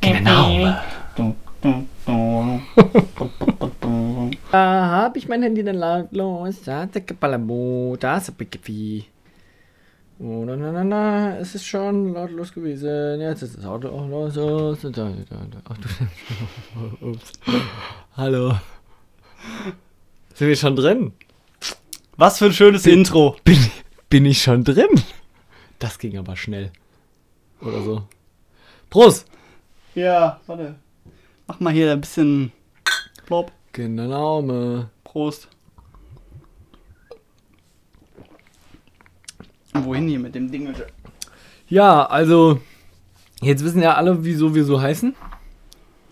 Genau. Da habe ich mein Handy dann lautlos. Da ist da Oh, na, na, na, na, es ist schon lautlos gewesen. Jetzt ist das Auto auch los. Hallo. Sind wir schon drin? Was für ein schönes bin, Intro. Bin, bin ich schon drin? Das ging aber schnell. Oder so. Prost! Ja, warte. Mach mal hier ein bisschen Plop. Genau. Prost. Wohin hier mit dem Ding? Ja, also, jetzt wissen ja alle, wieso wir so heißen.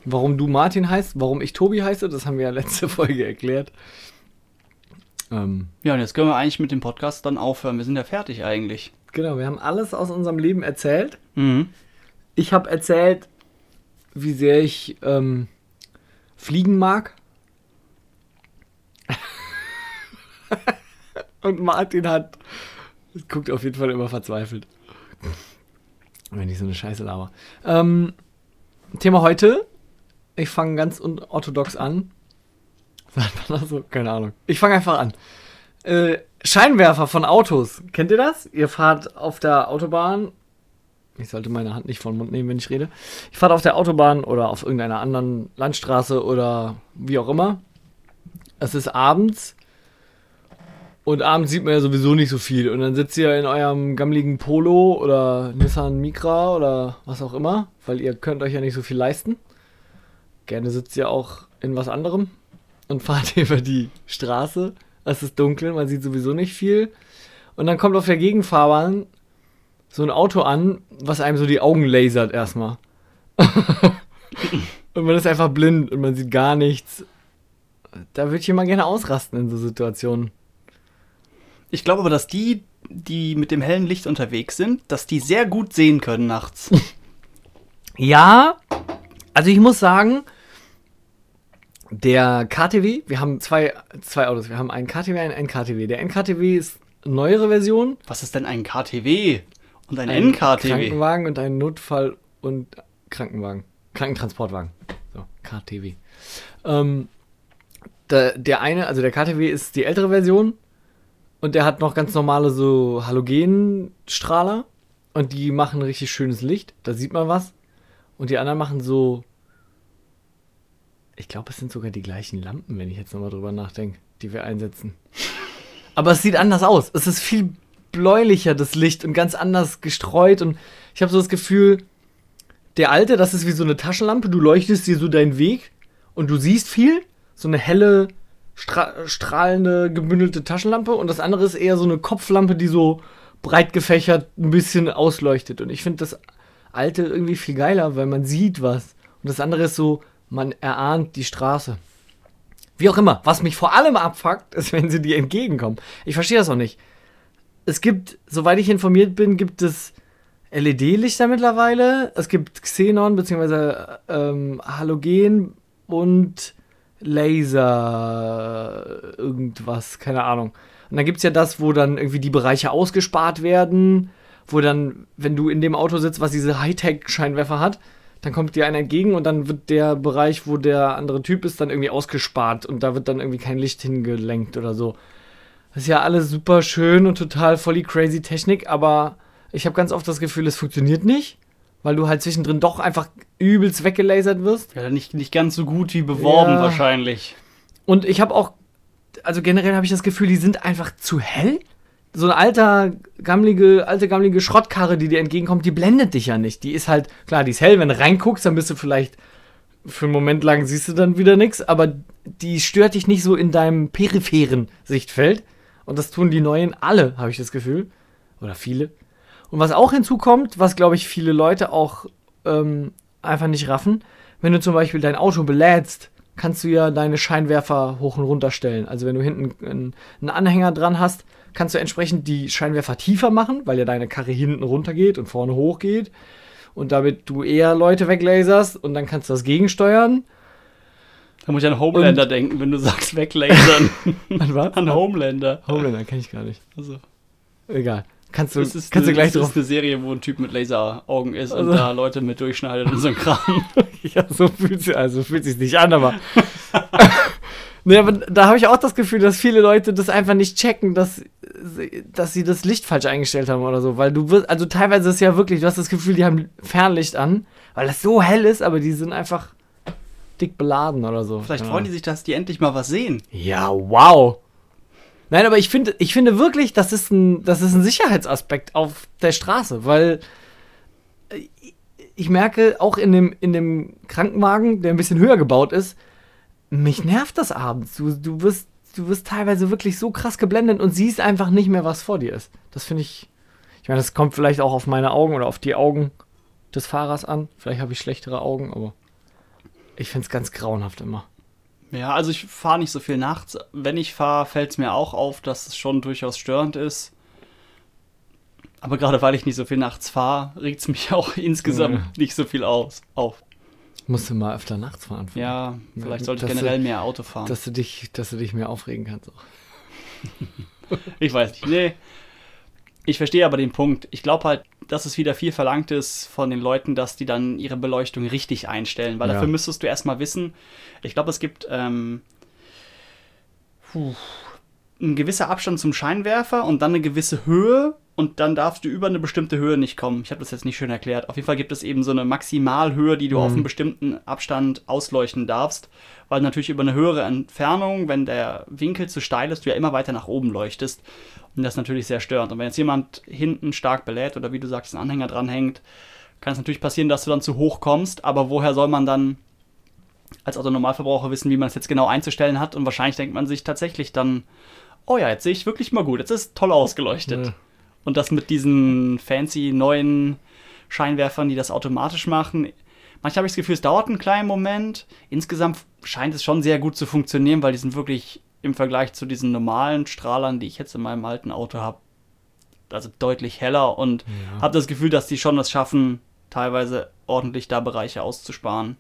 Warum du Martin heißt, warum ich Tobi heiße, das haben wir ja letzte Folge erklärt. Ähm, ja, und jetzt können wir eigentlich mit dem Podcast dann aufhören. Wir sind ja fertig eigentlich. Genau, wir haben alles aus unserem Leben erzählt. Mhm. Ich habe erzählt, wie sehr ich ähm, fliegen mag. und Martin hat guckt auf jeden Fall immer verzweifelt. Wenn ich so eine Scheiße laber. Ähm, Thema heute. Ich fange ganz unorthodox an. Sagt man das so? Keine Ahnung. Ich fange einfach an. Äh, Scheinwerfer von Autos. Kennt ihr das? Ihr fahrt auf der Autobahn. Ich sollte meine Hand nicht vor den Mund nehmen, wenn ich rede. Ich fahre auf der Autobahn oder auf irgendeiner anderen Landstraße oder wie auch immer. Es ist abends und abends sieht man ja sowieso nicht so viel. Und dann sitzt ihr in eurem gammeligen Polo oder Nissan Micra oder was auch immer, weil ihr könnt euch ja nicht so viel leisten. Gerne sitzt ihr auch in was anderem und fahrt über die Straße. Es ist dunkel, man sieht sowieso nicht viel. Und dann kommt auf der Gegenfahrbahn so ein Auto an, was einem so die Augen lasert erstmal. und man ist einfach blind und man sieht gar nichts. Da würde ich immer gerne ausrasten in so Situationen. Ich glaube aber, dass die, die mit dem hellen Licht unterwegs sind, dass die sehr gut sehen können nachts. ja, also ich muss sagen, der KTW, wir haben zwei, zwei Autos. Wir haben einen KTW, einen NKTW. Der NKTW ist neuere Version. Was ist denn ein KTW und ein, ein NKTW? Krankenwagen und ein Notfall- und Krankenwagen. Krankentransportwagen. So, KTW. Ähm, der, der eine, also der KTW ist die ältere Version und der hat noch ganz normale so Halogenstrahler. Und die machen richtig schönes Licht. Da sieht man was. Und die anderen machen so. Ich glaube, es sind sogar die gleichen Lampen, wenn ich jetzt nochmal drüber nachdenke, die wir einsetzen. Aber es sieht anders aus. Es ist viel bläulicher, das Licht, und ganz anders gestreut. Und ich habe so das Gefühl, der alte, das ist wie so eine Taschenlampe. Du leuchtest dir so deinen Weg und du siehst viel. So eine helle, stra strahlende, gebündelte Taschenlampe und das andere ist eher so eine Kopflampe, die so breit gefächert ein bisschen ausleuchtet. Und ich finde das alte irgendwie viel geiler, weil man sieht was. Und das andere ist so, man erahnt die Straße. Wie auch immer. Was mich vor allem abfuckt, ist, wenn sie dir entgegenkommen. Ich verstehe das auch nicht. Es gibt, soweit ich informiert bin, gibt es LED-Lichter mittlerweile. Es gibt Xenon bzw. Ähm, Halogen und Laser irgendwas, keine Ahnung. Und dann gibt es ja das, wo dann irgendwie die Bereiche ausgespart werden, wo dann, wenn du in dem Auto sitzt, was diese Hightech-Scheinwerfer hat, dann kommt dir einer entgegen und dann wird der Bereich, wo der andere Typ ist, dann irgendwie ausgespart und da wird dann irgendwie kein Licht hingelenkt oder so. Das ist ja alles super schön und total voll die crazy Technik, aber ich habe ganz oft das Gefühl, es funktioniert nicht weil du halt zwischendrin doch einfach übelst weggelasert wirst. Ja, nicht, nicht ganz so gut wie beworben ja. wahrscheinlich. Und ich habe auch, also generell habe ich das Gefühl, die sind einfach zu hell. So eine alter, gammelige, alte, gammelige Schrottkarre, die dir entgegenkommt, die blendet dich ja nicht. Die ist halt, klar, die ist hell, wenn du reinguckst, dann bist du vielleicht für einen Moment lang siehst du dann wieder nichts, aber die stört dich nicht so in deinem peripheren Sichtfeld. Und das tun die neuen alle, habe ich das Gefühl. Oder viele. Und was auch hinzukommt, was glaube ich viele Leute auch ähm, einfach nicht raffen, wenn du zum Beispiel dein Auto belädst, kannst du ja deine Scheinwerfer hoch und runter stellen. Also wenn du hinten einen Anhänger dran hast, kannst du entsprechend die Scheinwerfer tiefer machen, weil ja deine Karre hinten runter geht und vorne hoch geht. Und damit du eher Leute weglaserst und dann kannst du das gegensteuern. Da muss ich an Homelander und denken, wenn du sagst weglasern. an was? An Homelander. Homelander kenne ich gar nicht. Also. Egal. Kannst du, Das ist, kannst eine, du gleich das drauf. ist eine Serie, wo ein Typ mit Laseraugen ist Also- und da Leute mit durchschneidet und so ein Kram. Ja, so fühlt sich also fühlt sich nicht an, aber. nee, aber da habe ich auch das Gefühl, dass viele Leute das einfach nicht checken, dass, sie- dass sie das Licht falsch eingestellt haben oder so. Weil du wirst, also teilweise ist ja wirklich, du hast das Gefühl, die haben Fernlicht an, weil das so hell ist, aber die sind einfach dick beladen oder so. Vielleicht Keine freuen die sich, dass die endlich mal was sehen. Ja, wow. Nein, aber ich finde, ich finde wirklich, das ist ein, das ist ein Sicherheitsaspekt auf der Straße, weil äh, ich merke auch in dem, in dem Krankenwagen, der ein bisschen höher gebaut ist, mich nervt das abends. Du, du, wirst, du wirst teilweise wirklich so krass geblendet und siehst einfach nicht mehr, was vor dir ist. Das finde ich. Ich meine, das kommt vielleicht auch auf meine Augen oder auf die Augen des Fahrers an. Vielleicht habe ich schlechtere Augen, aber ich finde es ganz grauenhaft immer. Ja, also ich fahre nicht so viel nachts. Wenn ich fahre, fällt es mir auch auf, dass es schon durchaus störend ist. Aber gerade weil ich nicht so viel nachts fahre, regt es mich auch insgesamt Ja. nicht so viel aus, auf. Musst du mal öfter nachts fahren. Ja, vielleicht sollte ich generell du- mehr Auto fahren. Dass du dich, dass du dich mehr aufregen kannst. Auch. Ich weiß nicht. Nee. Ich verstehe aber den Punkt. Ich glaube halt, dass es wieder viel verlangt ist von den Leuten, dass die dann ihre Beleuchtung richtig einstellen. Weil Ja. dafür müsstest du erstmal wissen, ich glaube, es gibt ähm, puh, ein gewisser Abstand zum Scheinwerfer und dann eine gewisse Höhe und dann darfst du über eine bestimmte Höhe nicht kommen. Ich habe das jetzt nicht schön erklärt. Auf jeden Fall gibt es eben so eine Maximalhöhe, die du auf Mhm. einen bestimmten Abstand ausleuchten darfst, weil natürlich über eine höhere Entfernung, wenn der Winkel zu steil ist, du ja immer weiter nach oben leuchtest. Und das ist natürlich sehr störend. Und wenn jetzt jemand hinten stark belädt oder wie du sagst, ein Anhänger dranhängt, kann es natürlich passieren, dass du dann zu hoch kommst. Aber woher soll man dann als Autonormalverbraucher wissen, wie man es jetzt genau einzustellen hat? Und wahrscheinlich denkt man sich tatsächlich dann, oh ja, jetzt sehe ich wirklich mal gut, jetzt ist toll ausgeleuchtet. Ja. Und das mit diesen fancy neuen Scheinwerfern, die das automatisch machen. Manchmal habe ich das Gefühl, es dauert einen kleinen Moment. Insgesamt scheint es schon sehr gut zu funktionieren, weil die sind wirklich im Vergleich zu diesen normalen Strahlern, die ich jetzt in meinem alten Auto habe, also deutlich heller und Ja. habe das Gefühl, dass die schon das schaffen, teilweise ordentlich da Bereiche auszusparen.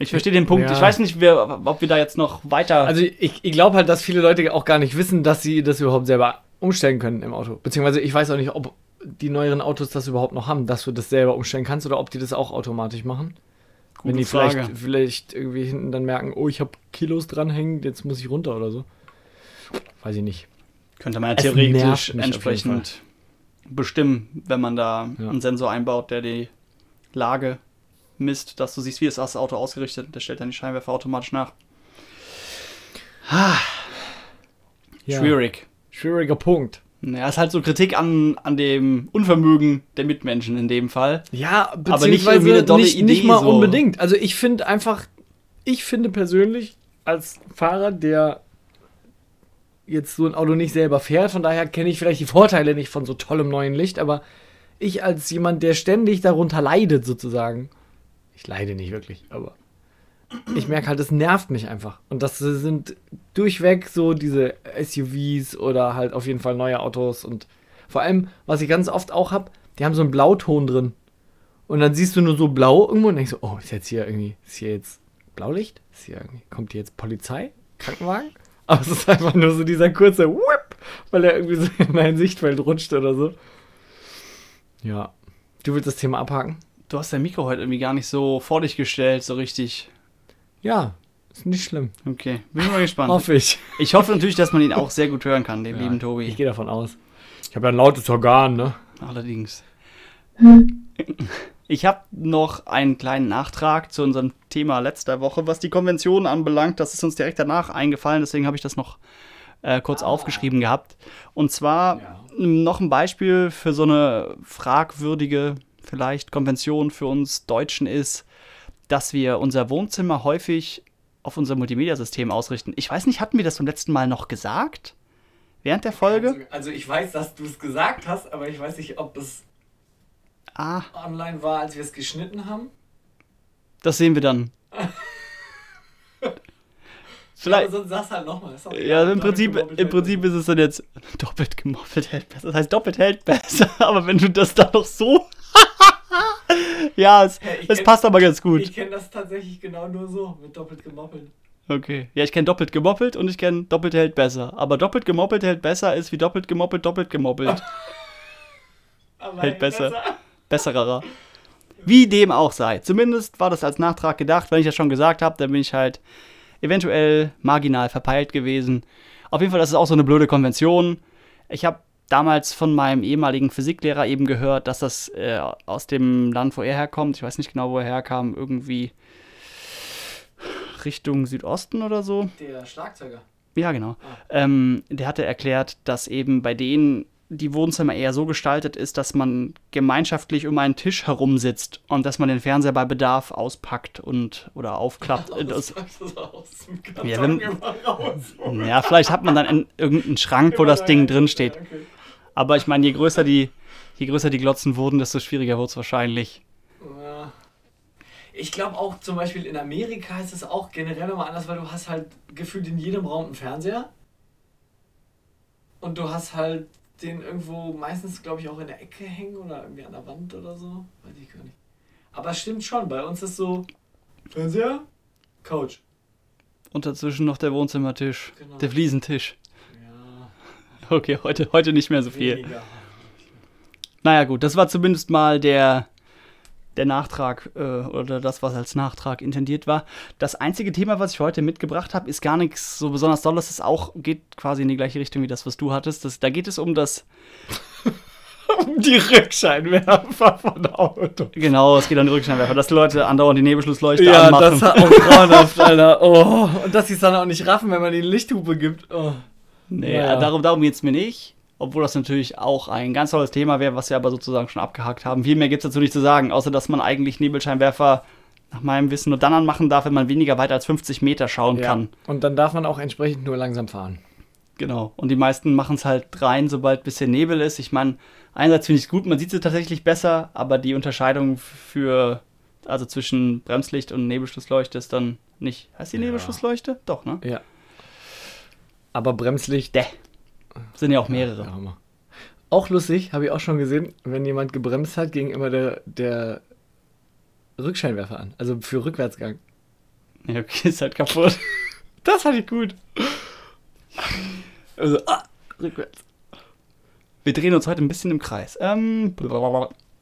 Ich verstehe den Punkt. Ja. Ich weiß nicht, wer, ob wir da jetzt noch weiter. Also ich, ich glaube halt, dass viele Leute auch gar nicht wissen, dass sie das überhaupt selber umstellen können im Auto. Beziehungsweise ich weiß auch nicht, ob die neueren Autos das überhaupt noch haben, dass du das selber umstellen kannst oder ob die das auch automatisch machen. Wenn die Frage. vielleicht, vielleicht irgendwie hinten dann merken, oh, ich habe Kilos dranhängen, jetzt muss ich runter oder so. Weiß ich nicht. Könnte man ja theoretisch entsprechend bestimmen, wenn man da Ja. einen Sensor einbaut, der die Lage misst, dass du siehst, wie ist das Auto ausgerichtet und der stellt dann die Scheinwerfer automatisch nach. Ja. Schwierig. Schwieriger Punkt. Naja, ist halt so Kritik an, an dem Unvermögen der Mitmenschen in dem Fall. Ja, nicht beziehungsweise irgendwie eine dolle nicht, Idee, nicht mal so. unbedingt. Also ich finde einfach, ich finde persönlich als Fahrer, der jetzt so ein Auto nicht selber fährt, von daher kenne ich vielleicht die Vorteile nicht von so tollem neuen Licht, aber ich als jemand, der ständig darunter leidet sozusagen, ich leide nicht wirklich, aber ich merke halt, es nervt mich einfach. Und das sind durchweg so diese SUVs oder halt auf jeden Fall neue Autos und vor allem, was ich ganz oft auch habe, die haben so einen Blauton drin. Und dann siehst du nur so blau irgendwo und denkst so, oh, ist jetzt hier irgendwie, ist hier jetzt Blaulicht? Ist hier irgendwie, kommt hier jetzt Polizei? Krankenwagen? Aber es ist einfach nur so dieser kurze Whip, weil er irgendwie so in dein Sichtfeld rutscht oder so. Ja. Du willst das Thema abhaken? Du hast dein Mikro heute irgendwie gar nicht so vor dich gestellt, so richtig. Ja, ist nicht schlimm. Okay, bin ich mal gespannt. Hoffe ich. Ich hoffe natürlich, dass man ihn auch sehr gut hören kann, den Ja, lieben Tobi. Ich gehe davon aus. Ich habe ja ein lautes Organ, ne? Allerdings. Ich habe noch einen kleinen Nachtrag zu unserem Thema letzter Woche, was die Konvention anbelangt. Das ist uns direkt danach eingefallen, deswegen habe ich das noch äh, kurz aufgeschrieben gehabt. Und zwar Ja. noch ein Beispiel für so eine fragwürdige, vielleicht Konvention für uns Deutschen ist, dass wir unser Wohnzimmer häufig auf unser Multimedia-System ausrichten. Ich weiß nicht, hatten wir das beim letzten Mal noch gesagt? Während der Folge? Also ich weiß, dass du es gesagt hast, aber ich weiß nicht, ob es Ah, online war, als wir es geschnitten haben. das sehen wir dann. Vielleicht. sonst sag's halt nochmal. Ja, im Prinzip, im Prinzip ist es dann jetzt doppelt gemoppelt hält besser. Das heißt, doppelt hält besser. Aber wenn du das dann noch so. Ja, es, Ja, es kenn- passt aber ganz gut. Ich kenne das tatsächlich genau nur so, mit doppelt gemoppelt. Okay. Ja, ich kenne doppelt gemoppelt und ich kenne doppelt hält besser. Aber doppelt gemoppelt hält besser ist wie doppelt gemoppelt, doppelt gemoppelt. hält besser. besser. Besserer. Wie dem auch sei. Zumindest war das als Nachtrag gedacht. Wenn ich das schon gesagt habe, dann bin ich halt eventuell marginal verpeilt gewesen. Auf jeden Fall, das ist auch so eine blöde Konvention. Ich habe damals von meinem ehemaligen Physiklehrer eben gehört, dass das äh, aus dem Land, wo er herkommt, ich weiß nicht genau, wo er herkam, irgendwie Richtung Südosten oder so. Der Schlagzeuger. Ja, genau. Ah. Ähm, der hatte erklärt, dass eben bei denen die Wohnzimmer eher so gestaltet ist, dass man gemeinschaftlich um einen Tisch herum sitzt und dass man den Fernseher bei Bedarf auspackt und oder aufklappt. Das, ja, wenn, ja, vielleicht hat man dann irgendeinen Schrank, wo das Ding drin steht. Aber ich meine, je größer die, je größer die Glotzen wurden, desto schwieriger wird es wahrscheinlich. Ja. Ich glaube auch zum Beispiel in Amerika ist es auch generell nochmal anders, weil du hast halt gefühlt in jedem Raum einen Fernseher. Und du hast halt den irgendwo meistens, glaube ich, auch in der Ecke hängen oder irgendwie an der Wand oder so. Weiß ich gar nicht. Aber es stimmt schon, bei uns ist so Fernseher, Couch. Und dazwischen noch der Wohnzimmertisch, genau. der Fliesentisch. Okay, heute, heute nicht mehr so viel. Weniger. Naja gut, das war zumindest mal der der Nachtrag äh, oder das, was als Nachtrag intendiert war. Das einzige Thema, was ich heute mitgebracht habe, ist gar nichts so besonders Dolles. Es auch geht quasi in die gleiche Richtung wie das, was du hattest. Das, da geht es um das um die Rückscheinwerfer von Auto. Genau, es geht um die Rückscheinwerfer, dass die Leute andauernd die Nebelschlussleuchte ja, anmachen. Ja, das ist auch grauenhaft, Alter. Oh, und dass sie es dann auch nicht raffen, wenn man die Lichthupe gibt. Oh. Nee, naja. darum, darum geht es mir nicht obwohl das natürlich auch ein ganz tolles Thema wäre, was wir aber sozusagen schon abgehakt haben. Viel mehr gibt es dazu nicht zu sagen, außer dass man eigentlich Nebelscheinwerfer nach meinem Wissen nur dann anmachen darf, wenn man weniger weit als 50 Meter schauen ja. kann. Und dann darf man auch entsprechend nur langsam fahren. Genau. Und die meisten machen es halt rein, sobald ein bisschen Nebel ist. Ich meine, einerseits finde ich es gut, man sieht sie tatsächlich besser, aber die Unterscheidung für, also zwischen Bremslicht und Nebelschlussleuchte ist dann nicht. Heißt die ja. Nebelschlussleuchte? Doch, ne? Ja. Aber Bremslicht. Däh. Sind ja auch mehrere. Ja, auch lustig, habe ich auch schon gesehen, wenn jemand gebremst hat, ging immer der, der Rückscheinwerfer an. Also für Rückwärtsgang. Ja, okay, ist halt kaputt. das fand ich gut. Also, ah, rückwärts. Wir drehen uns heute ein bisschen im Kreis. Ähm,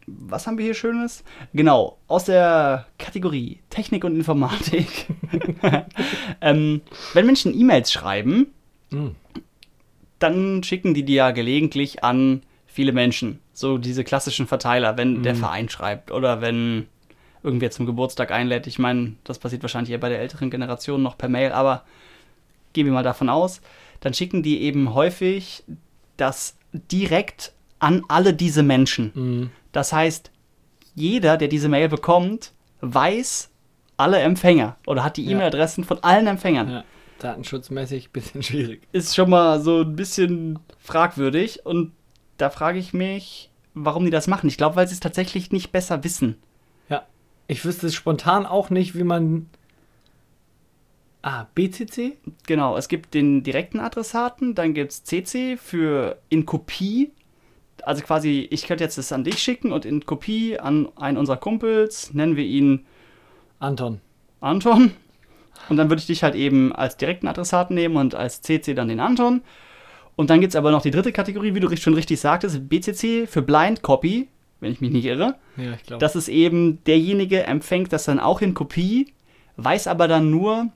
was haben wir hier Schönes? Genau, aus der Kategorie Technik und Informatik. ähm, wenn Menschen E-Mails schreiben, mm dann schicken die die ja gelegentlich an viele Menschen. So diese klassischen Verteiler, wenn mhm. der Verein schreibt oder wenn irgendwer zum Geburtstag einlädt. Ich meine, das passiert wahrscheinlich eher bei der älteren Generation noch per Mail, aber gehen wir mal davon aus. Dann schicken die eben häufig das direkt an alle diese Menschen. Mhm. Das heißt, jeder, der diese Mail bekommt, weiß alle Empfänger oder hat die ja. E-Mail-Adressen von allen Empfängern. Ja datenschutzmäßig ein bisschen schwierig. Ist schon mal so ein bisschen fragwürdig und da frage ich mich, warum die das machen. Ich glaube, weil sie es tatsächlich nicht besser wissen. Ja. Ich wüsste spontan auch nicht, wie man. Ah, BCC? Genau, es gibt den direkten Adressaten, dann gibt es CC für in Kopie. Also quasi, ich könnte jetzt das an dich schicken und in Kopie an einen unserer Kumpels, nennen wir ihn Anton. Anton. Und dann würde ich dich halt eben als direkten Adressaten nehmen und als CC dann den Anton. Und dann gibt es aber noch die dritte Kategorie, wie du schon richtig sagtest, BCC für Blind Copy, wenn ich mich nicht irre. Ja, ich glaube. Das ist eben derjenige empfängt das dann auch in Kopie, weiß aber dann nur,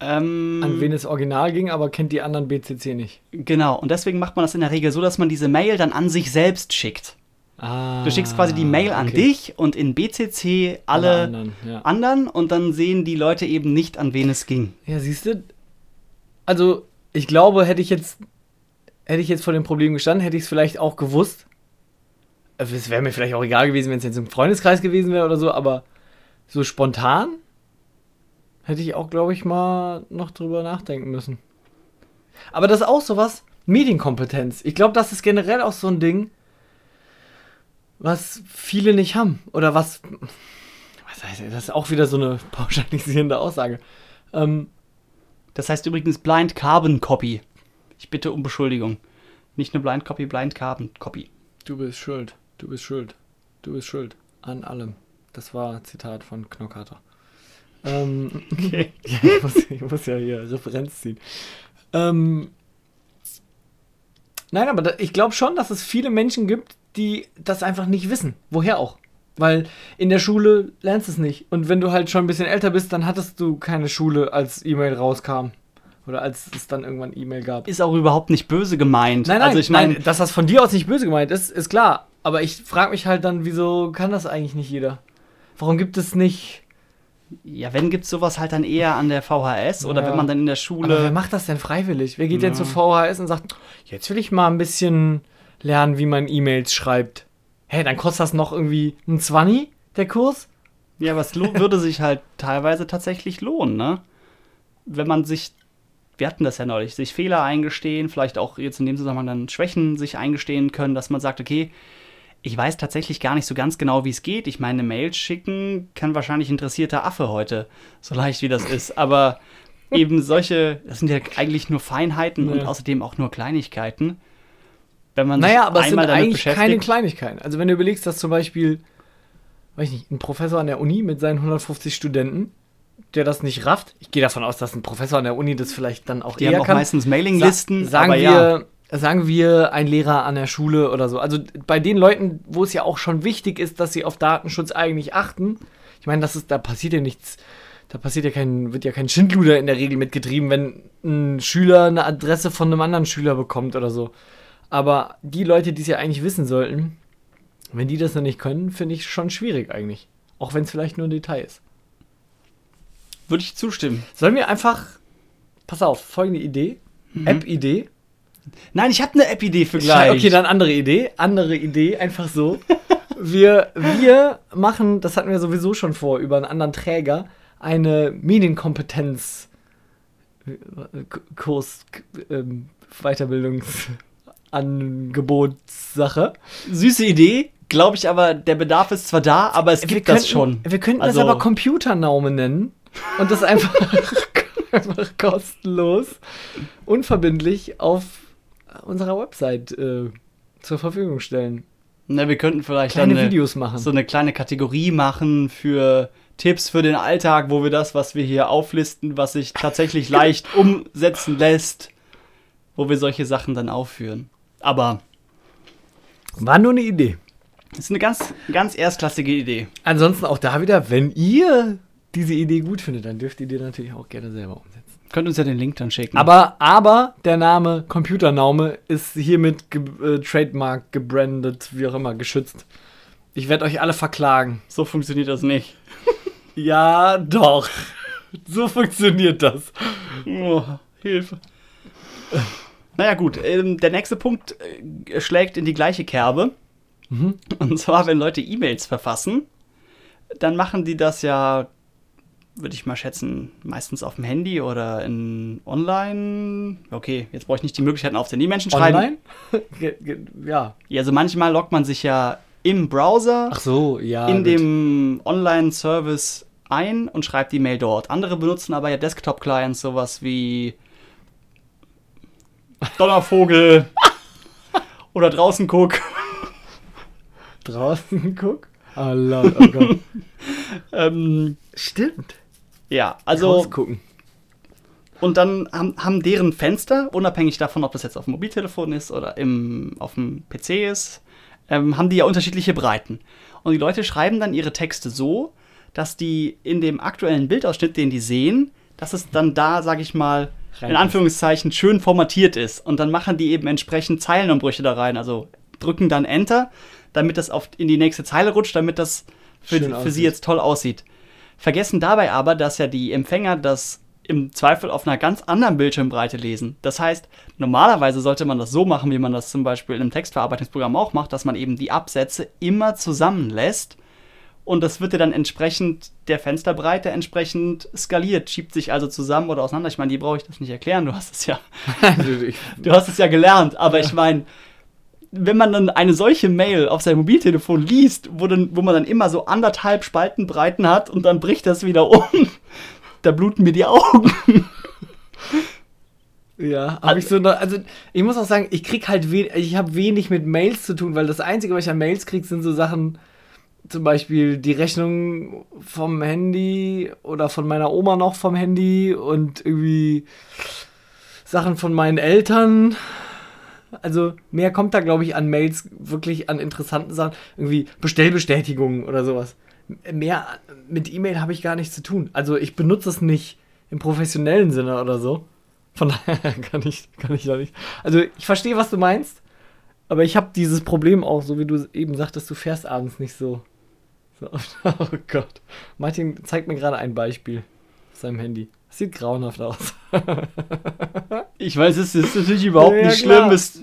ähm, an wen es original ging, aber kennt die anderen BCC nicht. Genau, und deswegen macht man das in der Regel so, dass man diese Mail dann an sich selbst schickt. Ah, du schickst quasi die Mail an okay. dich und in BCC alle, alle anderen, ja. anderen, und dann sehen die Leute eben nicht, an wen es ging. Ja, siehst du? Also, ich glaube, hätte ich jetzt hätte ich jetzt vor dem Problem gestanden, hätte ich es vielleicht auch gewusst. Es wäre mir vielleicht auch egal gewesen, wenn es jetzt im Freundeskreis gewesen wäre oder so, aber so spontan hätte ich auch, glaube ich, mal noch drüber nachdenken müssen. Aber das ist auch sowas, Medienkompetenz. Ich glaube, das ist generell auch so ein Ding was viele nicht haben. Oder was. Was heißt das? ist auch wieder so eine pauschalisierende Aussage. Ähm, das heißt übrigens Blind Carbon Copy. Ich bitte um Beschuldigung. Nicht nur Blind Copy, Blind Carbon Copy. Du bist schuld. Du bist schuld. Du bist schuld. An allem. Das war Zitat von Knockharter. Ähm, okay. ja, ich, muss, ich, muss, ja hier Referenz ziehen. Ähm, nein, aber da, ich glaube schon, dass es viele Menschen gibt, die das einfach nicht wissen. Woher auch? Weil in der Schule lernst du es nicht. Und wenn du halt schon ein bisschen älter bist, dann hattest du keine Schule, als E-Mail rauskam. Oder als es dann irgendwann E-Mail gab. Ist auch überhaupt nicht böse gemeint. Nein, nein, also ich meine, dass das von dir aus nicht böse gemeint ist, ist klar. Aber ich frage mich halt dann, wieso kann das eigentlich nicht jeder? Warum gibt es nicht. Ja, wenn gibt es sowas halt dann eher an der VHS oder ja. wenn man dann in der Schule. Aber wer macht das denn freiwillig? Wer geht ja. denn zur VHS und sagt, jetzt will ich mal ein bisschen lernen, wie man E-Mails schreibt? Hä, hey, dann kostet das noch irgendwie ein 20, der Kurs? Ja, es würde sich halt teilweise tatsächlich lohnen, ne? Wenn man sich wir hatten das ja neulich, sich Fehler eingestehen, vielleicht auch jetzt in dem Zusammenhang dann Schwächen sich eingestehen können, dass man sagt, okay, ich weiß tatsächlich gar nicht so ganz genau, wie es geht. Ich meine, eine Mail schicken kann wahrscheinlich interessierter Affe heute, so leicht wie das ist. Aber eben solche, das sind ja eigentlich nur Feinheiten nee. und außerdem auch nur Kleinigkeiten. Wenn man naja, aber es sind eigentlich keine Kleinigkeiten. Also wenn du überlegst, dass zum Beispiel, weiß ich nicht, ein Professor an der Uni mit seinen 150 Studenten der das nicht rafft. Ich gehe davon aus, dass ein Professor an der Uni das vielleicht dann auch Die eher haben auch kann. meistens Mailinglisten. Sa sagen wir, ja. sagen wir ein Lehrer an der Schule oder so. Also bei den Leuten, wo es ja auch schon wichtig ist, dass sie auf Datenschutz eigentlich achten. Ich meine, das ist, da passiert ja nichts. Da passiert ja kein, wird ja kein Schindluder in der Regel mitgetrieben, wenn ein Schüler eine Adresse von einem anderen Schüler bekommt oder so. Aber die Leute, die es ja eigentlich wissen sollten, wenn die das noch nicht können, finde ich schon schwierig eigentlich. Auch wenn es vielleicht nur ein Detail ist. Würde ich zustimmen. Sollen wir einfach. Pass auf, folgende Idee. Mhm. App-Idee. Nein, ich habe eine App-Idee für gleich. Okay, dann andere Idee. Andere Idee, einfach so. wir, wir machen, das hatten wir sowieso schon vor, über einen anderen Träger, eine Medienkompetenz. Kurs, ähm, Weiterbildungsangebotssache. Süße Idee, glaube ich aber, der Bedarf ist zwar da, aber es wir gibt könnten, das schon. Wir könnten also, das aber Computernaume nennen und das einfach, einfach kostenlos, unverbindlich auf unserer Website äh, zur Verfügung stellen. Na, wir könnten vielleicht kleine eine, Videos machen. So eine kleine Kategorie machen für Tipps für den Alltag, wo wir das, was wir hier auflisten, was sich tatsächlich leicht umsetzen lässt, wo wir solche Sachen dann aufführen. Aber war nur eine Idee. Das ist eine ganz, ganz erstklassige Idee. Ansonsten auch da wieder, wenn ihr diese Idee gut findet, dann dürft ihr die natürlich auch gerne selber umsetzen. Könnt uns ja den Link dann schicken. Aber, aber der Name Computernaume ist hiermit ge äh, Trademark, gebrandet, wie auch immer, geschützt. Ich werde euch alle verklagen. So funktioniert das nicht. ja, doch. So funktioniert das. Oh, Hilfe. Naja, gut. Ähm, der nächste Punkt äh, schlägt in die gleiche Kerbe. Mhm. Und zwar, wenn Leute E-Mails verfassen, dann machen die das ja würde ich mal schätzen, meistens auf dem Handy oder in online. Okay, jetzt brauche ich nicht die Möglichkeiten auf den E-Menschen schreiben. Online? ja. Ja, also manchmal loggt man sich ja im Browser Ach so, ja, in gut. dem Online-Service ein und schreibt die Mail dort. Andere benutzen aber ja Desktop-Clients, sowas wie Donnervogel oder draußen guck. Draußen guck? Allah, oh Gott. ähm, Stimmt. Ja, also. Rausgucken. Und dann haben, haben deren Fenster, unabhängig davon, ob das jetzt auf dem Mobiltelefon ist oder im, auf dem PC ist, ähm, haben die ja unterschiedliche Breiten. Und die Leute schreiben dann ihre Texte so, dass die in dem aktuellen Bildausschnitt, den die sehen, dass es dann da, sag ich mal, in Anführungszeichen schön formatiert ist. Und dann machen die eben entsprechend Zeilenumbrüche da rein. Also drücken dann Enter, damit das auf, in die nächste Zeile rutscht, damit das für, für sie jetzt toll aussieht vergessen dabei aber, dass ja die Empfänger das im Zweifel auf einer ganz anderen Bildschirmbreite lesen. Das heißt, normalerweise sollte man das so machen, wie man das zum Beispiel in einem Textverarbeitungsprogramm auch macht, dass man eben die Absätze immer zusammenlässt und das wird ja dann entsprechend der Fensterbreite entsprechend skaliert, schiebt sich also zusammen oder auseinander. Ich meine, die brauche ich das nicht erklären, du hast es ja, du hast es ja gelernt, aber ja. ich meine, wenn man dann eine solche Mail auf sein Mobiltelefon liest, wo, dann, wo man dann immer so anderthalb Spaltenbreiten hat und dann bricht das wieder um, da bluten mir die Augen. Ja, habe ich so noch, also ich muss auch sagen, ich krieg halt we ich habe wenig mit Mails zu tun, weil das einzige, was ich an Mails krieg, sind so Sachen zum Beispiel die Rechnung vom Handy oder von meiner Oma noch vom Handy und irgendwie Sachen von meinen Eltern. Also mehr kommt da, glaube ich, an Mails wirklich an interessanten Sachen. Irgendwie Bestellbestätigungen oder sowas. Mehr mit E-Mail habe ich gar nichts zu tun. Also ich benutze es nicht im professionellen Sinne oder so. Von daher kann ich, kann ich da nicht. Also ich verstehe, was du meinst. Aber ich habe dieses Problem auch, so wie du eben sagtest, du fährst abends nicht so Oh Gott. Martin zeigt mir gerade ein Beispiel auf seinem Handy. Das sieht grauenhaft aus. ich weiß, es ist natürlich überhaupt ja, nicht schlimm. Es,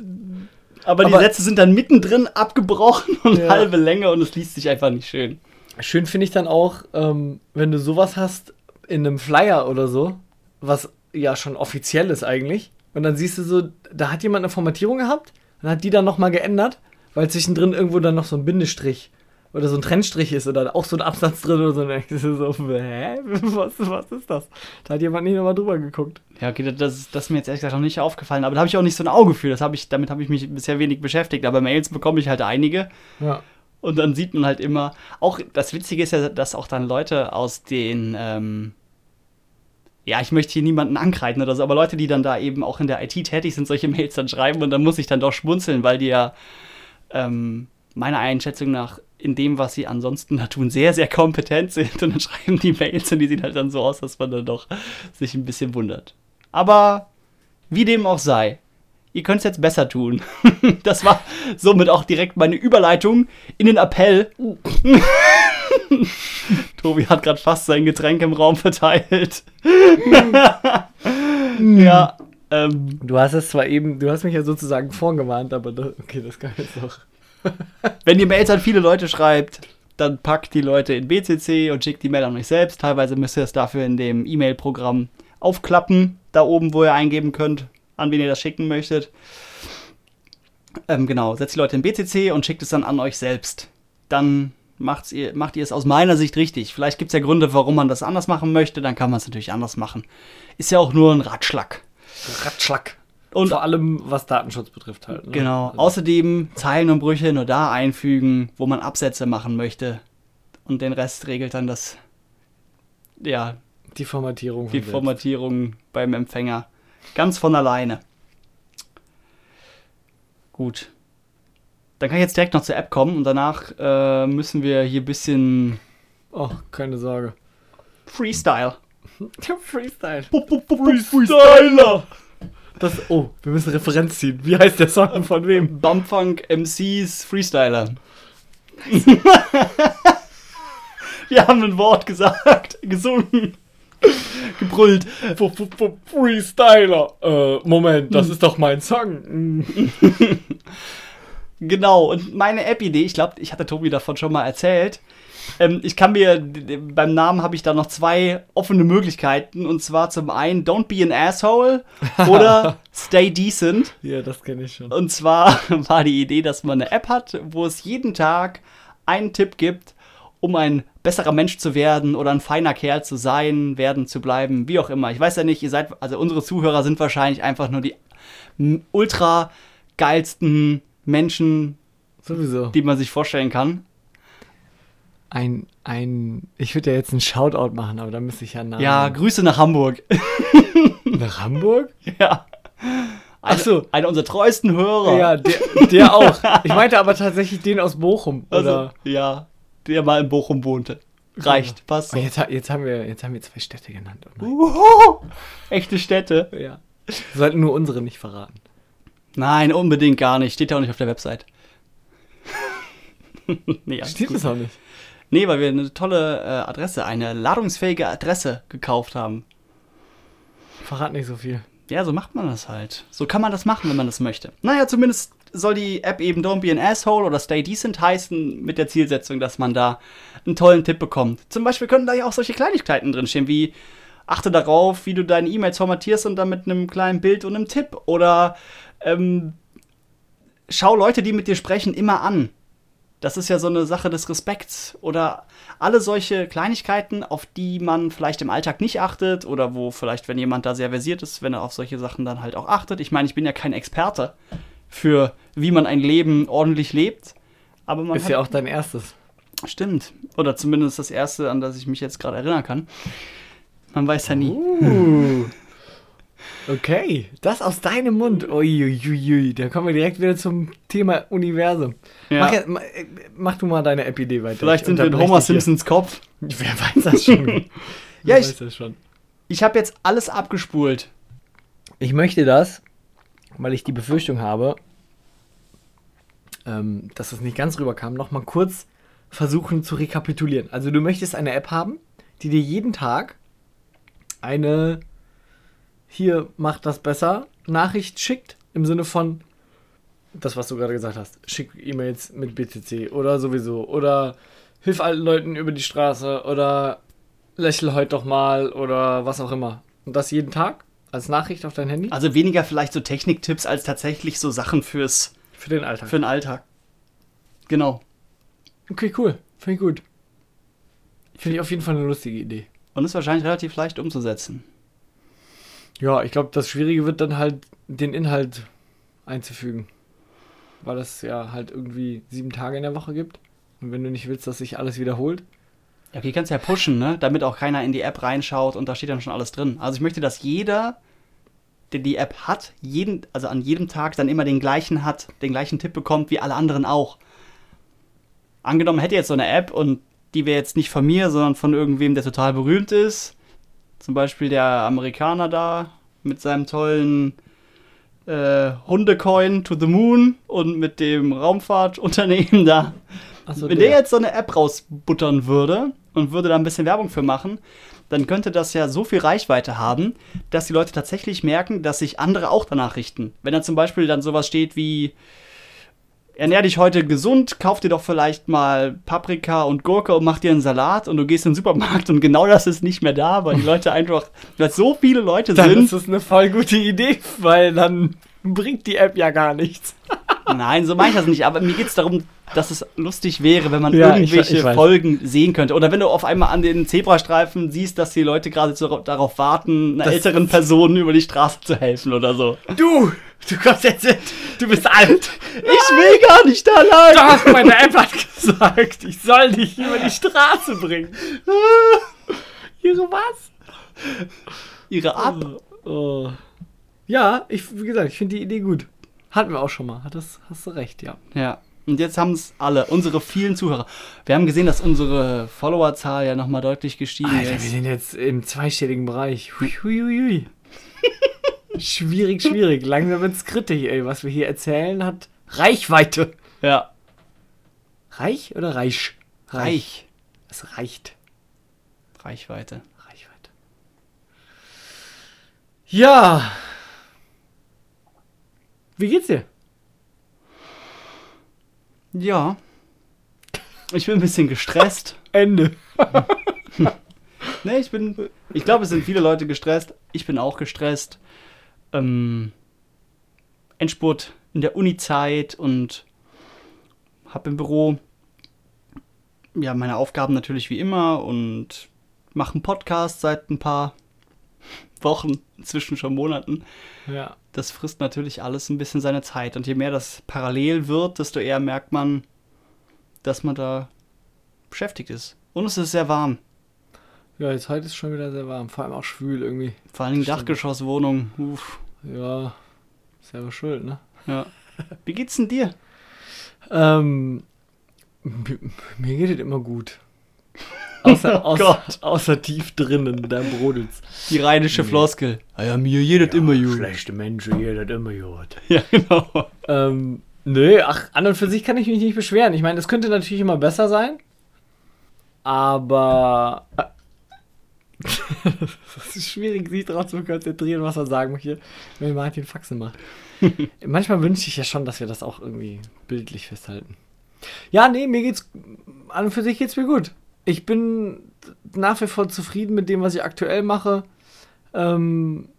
aber, aber, die Sätze sind dann mittendrin abgebrochen und ja. halbe Länge und es liest sich einfach nicht schön. Schön finde ich dann auch, ähm, wenn du sowas hast in einem Flyer oder so, was ja schon offiziell ist eigentlich. Und dann siehst du so, da hat jemand eine Formatierung gehabt, dann hat die dann nochmal geändert, weil zwischendrin irgendwo dann noch so ein Bindestrich oder so ein Trennstrich ist oder auch so ein Absatz drin oder so. Und dann so, hä? Was, was ist das? Da hat jemand nicht nochmal drüber geguckt. Ja, okay, das, das ist mir jetzt ehrlich gesagt noch nicht aufgefallen, aber da habe ich auch nicht so ein Auge für. Das hab ich, damit habe ich mich bisher wenig beschäftigt. Aber Mails bekomme ich halt einige. Ja. Und dann sieht man halt immer, auch das Witzige ist ja, dass auch dann Leute aus den, ähm, ja, ich möchte hier niemanden ankreiden oder so, aber Leute, die dann da eben auch in der IT tätig sind, solche Mails dann schreiben und dann muss ich dann doch schmunzeln, weil die ja ähm, meiner Einschätzung nach in dem, was sie ansonsten da tun, sehr, sehr kompetent sind. Und dann schreiben die Mails und die sehen halt dann so aus, dass man dann doch sich ein bisschen wundert. Aber wie dem auch sei, ihr könnt es jetzt besser tun. das war somit auch direkt meine Überleitung in den Appell. Tobi hat gerade fast sein Getränk im Raum verteilt. ja. Ähm, du hast es zwar eben, du hast mich ja sozusagen vorgewarnt, aber okay, das kann jetzt doch. Wenn ihr Mails an viele Leute schreibt, dann packt die Leute in BCC und schickt die Mail an euch selbst. Teilweise müsst ihr es dafür in dem E-Mail-Programm aufklappen, da oben, wo ihr eingeben könnt, an wen ihr das schicken möchtet. Ähm, genau, setzt die Leute in BCC und schickt es dann an euch selbst. Dann macht's ihr, macht ihr es aus meiner Sicht richtig. Vielleicht gibt es ja Gründe, warum man das anders machen möchte, dann kann man es natürlich anders machen. Ist ja auch nur ein Ratschlag. Ratschlag. Und vor allem, was Datenschutz betrifft halt. Ne? Genau. Also. Außerdem Zeilenumbrüche nur da einfügen, wo man Absätze machen möchte. Und den Rest regelt dann das, ja. Die Formatierung. Die Formatierung beim Empfänger. Ganz von alleine. Gut. Dann kann ich jetzt direkt noch zur App kommen und danach äh, müssen wir hier ein bisschen. Oh, keine Sorge. Freestyle. Freestyle. Freestyler! Das, oh, wir müssen Referenz ziehen. Wie heißt der Song von wem? Bumpfunk MCs Freestyler. wir haben ein Wort gesagt, gesungen, gebrüllt. Freestyler. Äh, Moment, das hm. ist doch mein Song. genau, und meine App-Idee, ich glaube, ich hatte Tobi davon schon mal erzählt, ähm, ich kann mir, beim Namen habe ich da noch zwei offene Möglichkeiten. Und zwar zum einen Don't be an asshole oder Stay decent. Ja, das kenne ich schon. Und zwar war die Idee, dass man eine App hat, wo es jeden Tag einen Tipp gibt, um ein besserer Mensch zu werden oder ein feiner Kerl zu sein, werden zu bleiben, wie auch immer. Ich weiß ja nicht, ihr seid, also unsere Zuhörer sind wahrscheinlich einfach nur die ultra geilsten Menschen, Sowieso. die man sich vorstellen kann ein, ein, ich würde ja jetzt einen Shoutout machen, aber da müsste ich ja nach. Ja, Grüße nach Hamburg. nach Hamburg? Ja. Eine, so. einer unserer treuesten Hörer. Ja, der, der auch. Ich meinte aber tatsächlich den aus Bochum. Also, oder? ja, der mal in Bochum wohnte. Reicht, passt. Jetzt, jetzt, haben wir, jetzt haben wir zwei Städte genannt. Oh Echte Städte. Ja. Wir sollten nur unsere nicht verraten. Nein, unbedingt gar nicht. Steht ja auch nicht auf der Website. nee, Steht es auch nicht. Nee, weil wir eine tolle äh, Adresse, eine ladungsfähige Adresse gekauft haben. Verrat nicht so viel. Ja, so macht man das halt. So kann man das machen, wenn man das möchte. Naja, zumindest soll die App eben Don't Be an Asshole oder Stay Decent heißen, mit der Zielsetzung, dass man da einen tollen Tipp bekommt. Zum Beispiel können da ja auch solche Kleinigkeiten drinstehen, wie achte darauf, wie du deine E-Mails formatierst und dann mit einem kleinen Bild und einem Tipp. Oder ähm, schau Leute, die mit dir sprechen, immer an. Das ist ja so eine Sache des Respekts oder alle solche Kleinigkeiten, auf die man vielleicht im Alltag nicht achtet oder wo vielleicht, wenn jemand da sehr versiert ist, wenn er auf solche Sachen dann halt auch achtet. Ich meine, ich bin ja kein Experte für, wie man ein Leben ordentlich lebt. Aber man ist ja auch dein erstes. Stimmt. Oder zumindest das erste, an das ich mich jetzt gerade erinnern kann. Man weiß ja nie. Uh. Okay, das aus deinem Mund. Uiuiui, da kommen wir direkt wieder zum Thema Universum. Ja. Mach, jetzt, mach, du mal deine Epi-Idee weiter. Vielleicht sind wir in Homer Simpsons Kopf. Wer weiß das schon? ja, ich, ich habe jetzt alles abgespult. Ich möchte das, weil ich die Befürchtung habe, ähm, dass das nicht ganz rüberkam, nochmal kurz versuchen zu rekapitulieren. Also du möchtest eine App haben, die dir jeden Tag eine hier macht das besser Nachricht schickt im Sinne von das, was du gerade gesagt hast. Schick E-Mails mit BTC oder sowieso oder hilf alten Leuten über die Straße oder lächel heute doch mal oder was auch immer. Und das jeden Tag als Nachricht auf dein Handy? Also weniger vielleicht so Techniktipps als tatsächlich so Sachen fürs für den Alltag. Für den Alltag. Genau. Okay, cool. Finde ich gut. Finde ich auf jeden Fall eine lustige Idee. Und ist wahrscheinlich relativ leicht umzusetzen. Ja, ich glaube, das Schwierige wird dann halt, den Inhalt einzufügen. Weil es ja halt irgendwie sieben Tage in der Woche gibt. Und wenn du nicht willst, dass sich alles wiederholt. Ja, okay, kannst ja pushen, ne? Damit auch keiner in die App reinschaut und da steht dann schon alles drin. Also ich möchte, dass jeder, der die App hat, jeden, also an jedem Tag dann immer den gleichen hat, den gleichen Tipp bekommt wie alle anderen auch. Angenommen hätte jetzt so eine App und die wäre jetzt nicht von mir, sondern von irgendwem, der total berühmt ist. Zum Beispiel der Amerikaner da mit seinem tollen äh, Hundecoin to the Moon und mit dem Raumfahrtunternehmen da. So, Wenn der. der jetzt so eine App rausbuttern würde und würde da ein bisschen Werbung für machen, dann könnte das ja so viel Reichweite haben, dass die Leute tatsächlich merken, dass sich andere auch danach richten. Wenn da zum Beispiel dann sowas steht wie, ernähr dich heute gesund, kauf dir doch vielleicht mal Paprika und Gurke und mach dir einen Salat und du gehst in den Supermarkt und genau das ist nicht mehr da, weil die Leute einfach, weil so viele Leute dann sind. Das ist eine voll gute Idee, weil dann bringt die App ja gar nichts. Nein, so meine ich das nicht, aber mir geht es darum, dass es lustig wäre, wenn man ja, irgendwelche ich, ich Folgen sehen könnte. Oder wenn du auf einmal an den Zebrastreifen siehst, dass die Leute gerade darauf warten, einer älteren Person über die Straße zu helfen oder so. Du! Du kommst jetzt, du bist alt. Ich will gar nicht da lang. Doch, meine App hat gesagt, ich soll dich über die Straße bringen. Ihre was? Ihre Ab. Oh, oh. Ja, ich, wie gesagt, ich finde die Idee gut. Hatten wir auch schon mal. Das hast du recht, ja. Ja. Und jetzt haben es alle, unsere vielen Zuhörer. Wir haben gesehen, dass unsere Followerzahl ja nochmal deutlich gestiegen Alter, ist. Wir sind jetzt im zweistelligen Bereich. Hui, hui, hui. schwierig, schwierig. Langsam wird es kritisch, ey. Was wir hier erzählen, hat Reichweite. Ja. Reich oder reich? Reich. Es reicht. Reichweite. Reichweite. Ja. Wie geht's dir? Ja. Ich bin ein bisschen gestresst. Ende. nee, ich bin. Ich glaube, es sind viele Leute gestresst. Ich bin auch gestresst. Ähm, Endspurt in der Uni-Zeit und habe im Büro ja meine Aufgaben natürlich wie immer und mache einen Podcast seit ein paar Wochen, inzwischen schon Monaten. Ja. Das frisst natürlich alles ein bisschen seine Zeit. Und je mehr das parallel wird, desto eher merkt man, dass man da beschäftigt ist. Und es ist sehr warm. Ja, jetzt heute ist schon wieder sehr warm. Vor allem auch schwül irgendwie. Vor allem Dachgeschosswohnung. Uff. Ja, selber schuld, ne? Ja. Wie geht's denn dir? Ähm, mir geht es immer gut. Außer, oh außer, außer, tief drinnen, da brodelt's. Die rheinische nee. Floskel. Ah ja, mir jedet ja, immer gut. Schlechte Menschen jedet immer gut. Ja, genau. Ähm, nö, ach, an und für sich kann ich mich nicht beschweren. Ich meine, es könnte natürlich immer besser sein. Aber. Es ist schwierig, sich darauf zu konzentrieren, was er sagen möchte, wenn Martin Faxen macht. Manchmal wünsche ich ja schon, dass wir das auch irgendwie bildlich festhalten. Ja, nee, mir geht's. An und für sich geht's mir gut ich bin nach wie vor zufrieden mit dem, was ich aktuell mache. Ähm,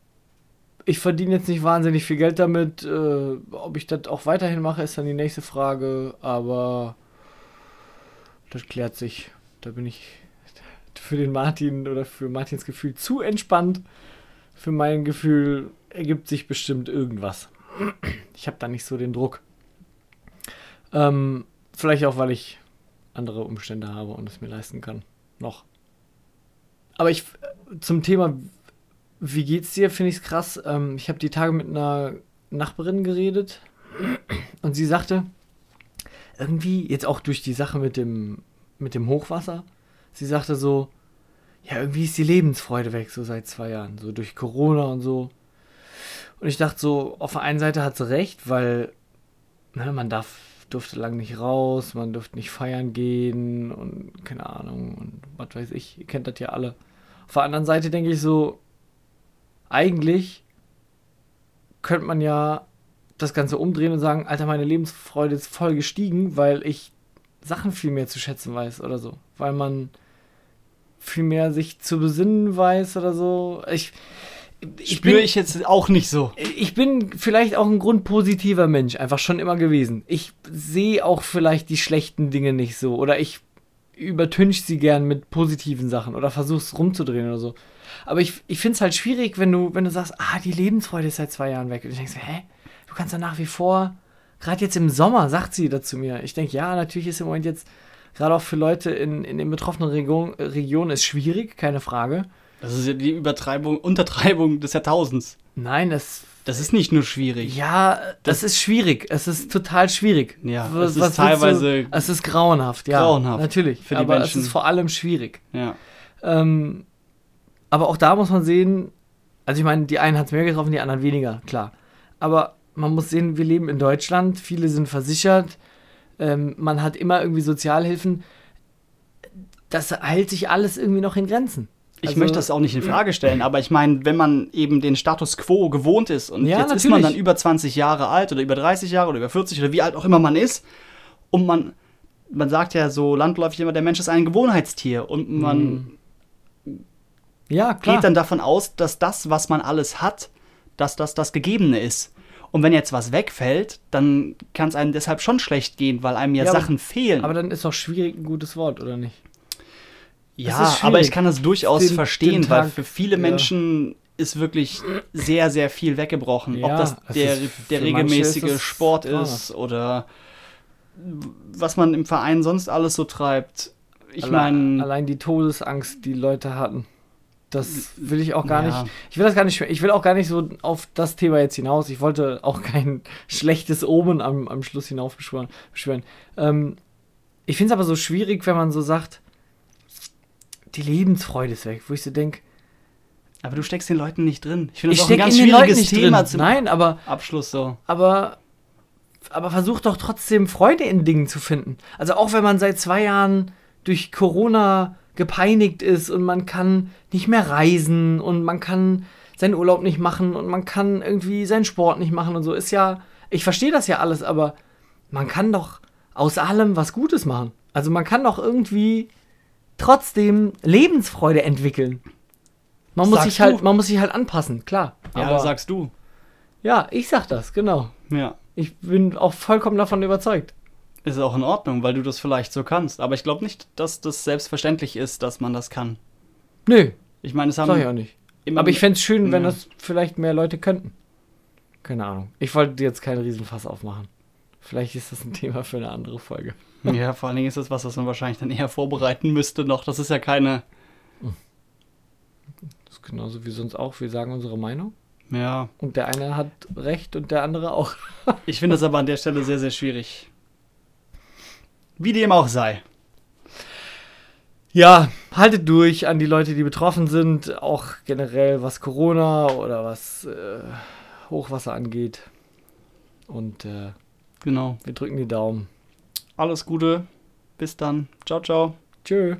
ich verdiene jetzt nicht wahnsinnig viel Geld damit. Äh, ob ich das auch weiterhin mache, ist dann die nächste Frage. Aber das klärt sich. Da bin ich für den Martin oder für Martins Gefühl zu entspannt. Für mein Gefühl ergibt sich bestimmt irgendwas. Ich habe da nicht so den Druck. Ähm, vielleicht auch, weil ich andere Umstände habe und es mir leisten kann. Noch. Aber ich, zum Thema, wie geht's dir, finde ich es krass. Ähm, ich habe die Tage mit einer Nachbarin geredet und sie sagte, irgendwie, jetzt auch durch die Sache mit dem, mit dem Hochwasser, sie sagte so, ja, irgendwie ist die Lebensfreude weg, so seit zwei Jahren, so durch Corona und so. Und ich dachte so, auf der einen Seite hat sie recht, weil ne, man darf, durfte lang nicht raus, man durfte nicht feiern gehen und keine Ahnung und was weiß ich, ihr kennt das ja alle. Auf der anderen Seite denke ich so, eigentlich könnte man ja das Ganze umdrehen und sagen, Alter, meine Lebensfreude ist voll gestiegen, weil ich Sachen viel mehr zu schätzen weiß oder so. Weil man viel mehr sich zu besinnen weiß oder so. Ich, ich spüre ich jetzt auch nicht so. Ich bin vielleicht auch ein grundpositiver Mensch, einfach schon immer gewesen. Ich sehe auch vielleicht die schlechten Dinge nicht so oder ich übertünche sie gern mit positiven Sachen oder versuche es rumzudrehen oder so. Aber ich, ich finde es halt schwierig, wenn du, wenn du sagst, ah, die Lebensfreude ist seit zwei Jahren weg. Und du denkst, hä? Du kannst ja nach wie vor, gerade jetzt im Sommer, sagt sie dazu mir. Ich denke, ja, natürlich ist im Moment jetzt, gerade auch für Leute in, in den betroffenen Region, Regionen, ist schwierig, keine Frage. Das ist ja die Übertreibung, Untertreibung des Jahrtausends. Nein, das. Das ist nicht nur schwierig. Ja, das, das ist schwierig. Es ist total schwierig. Ja, was, es ist teilweise. Du, es ist grauenhaft, ja. Grauenhaft. Natürlich. Für die aber Menschen. es ist vor allem schwierig. Ja. Ähm, aber auch da muss man sehen, also ich meine, die einen hat es mehr getroffen, die anderen weniger, klar. Aber man muss sehen, wir leben in Deutschland, viele sind versichert, ähm, man hat immer irgendwie Sozialhilfen. Das hält sich alles irgendwie noch in Grenzen. Ich also, möchte das auch nicht in Frage stellen, aber ich meine, wenn man eben den Status quo gewohnt ist und ja, jetzt natürlich. ist man dann über 20 Jahre alt oder über 30 Jahre oder über 40 oder wie alt auch immer man ist und man, man sagt ja so landläufig immer, der Mensch ist ein Gewohnheitstier und man hm. ja, geht dann davon aus, dass das, was man alles hat, dass das das Gegebene ist. Und wenn jetzt was wegfällt, dann kann es einem deshalb schon schlecht gehen, weil einem ja, ja Sachen fehlen. Aber dann ist doch schwierig ein gutes Wort, oder nicht? Ja, aber ich kann das durchaus den, verstehen, den weil für viele Menschen ja. ist wirklich sehr, sehr viel weggebrochen. Ja, Ob das der, der regelmäßige ist Sport ist oder was man im Verein sonst alles so treibt. Ich meine. Allein die Todesangst, die Leute hatten. Das will ich auch gar ja. nicht. Ich will das gar nicht. Ich will auch gar nicht so auf das Thema jetzt hinaus. Ich wollte auch kein schlechtes Omen am, am Schluss hinauf beschwören. Ähm, ich finde es aber so schwierig, wenn man so sagt, die Lebensfreude ist weg, wo ich so denke. Aber du steckst den Leuten nicht drin. Ich finde das auch ein ganz schwieriges Thema drin. zum Nein, aber, Abschluss so. Aber, aber versuch doch trotzdem Freude in Dingen zu finden. Also auch wenn man seit zwei Jahren durch Corona gepeinigt ist und man kann nicht mehr reisen und man kann seinen Urlaub nicht machen und man kann irgendwie seinen Sport nicht machen und so, ist ja, ich verstehe das ja alles, aber man kann doch aus allem was Gutes machen. Also man kann doch irgendwie trotzdem Lebensfreude entwickeln. Man muss, sich halt, man muss sich halt anpassen, klar. Ja, aber sagst du. Ja, ich sag das, genau. Ja. Ich bin auch vollkommen davon überzeugt. Ist auch in Ordnung, weil du das vielleicht so kannst. Aber ich glaube nicht, dass das selbstverständlich ist, dass man das kann. Nö. Ich meine, es haben. Sag ich auch nicht. Aber ich fände es schön, wenn ja. das vielleicht mehr Leute könnten. Keine Ahnung. Ich wollte jetzt keinen Riesenfass aufmachen. Vielleicht ist das ein Thema für eine andere Folge. Ja, vor allen Dingen ist das was, was man wahrscheinlich dann eher vorbereiten müsste noch. Das ist ja keine. Das ist genauso wie sonst auch. Wir sagen unsere Meinung. Ja. Und der eine hat recht und der andere auch. ich finde das aber an der Stelle sehr, sehr schwierig. Wie dem auch sei. Ja, haltet durch an die Leute, die betroffen sind, auch generell was Corona oder was äh, Hochwasser angeht. Und äh, genau, wir drücken die Daumen. Alles Gute. Bis dann. Ciao, ciao. Tschö.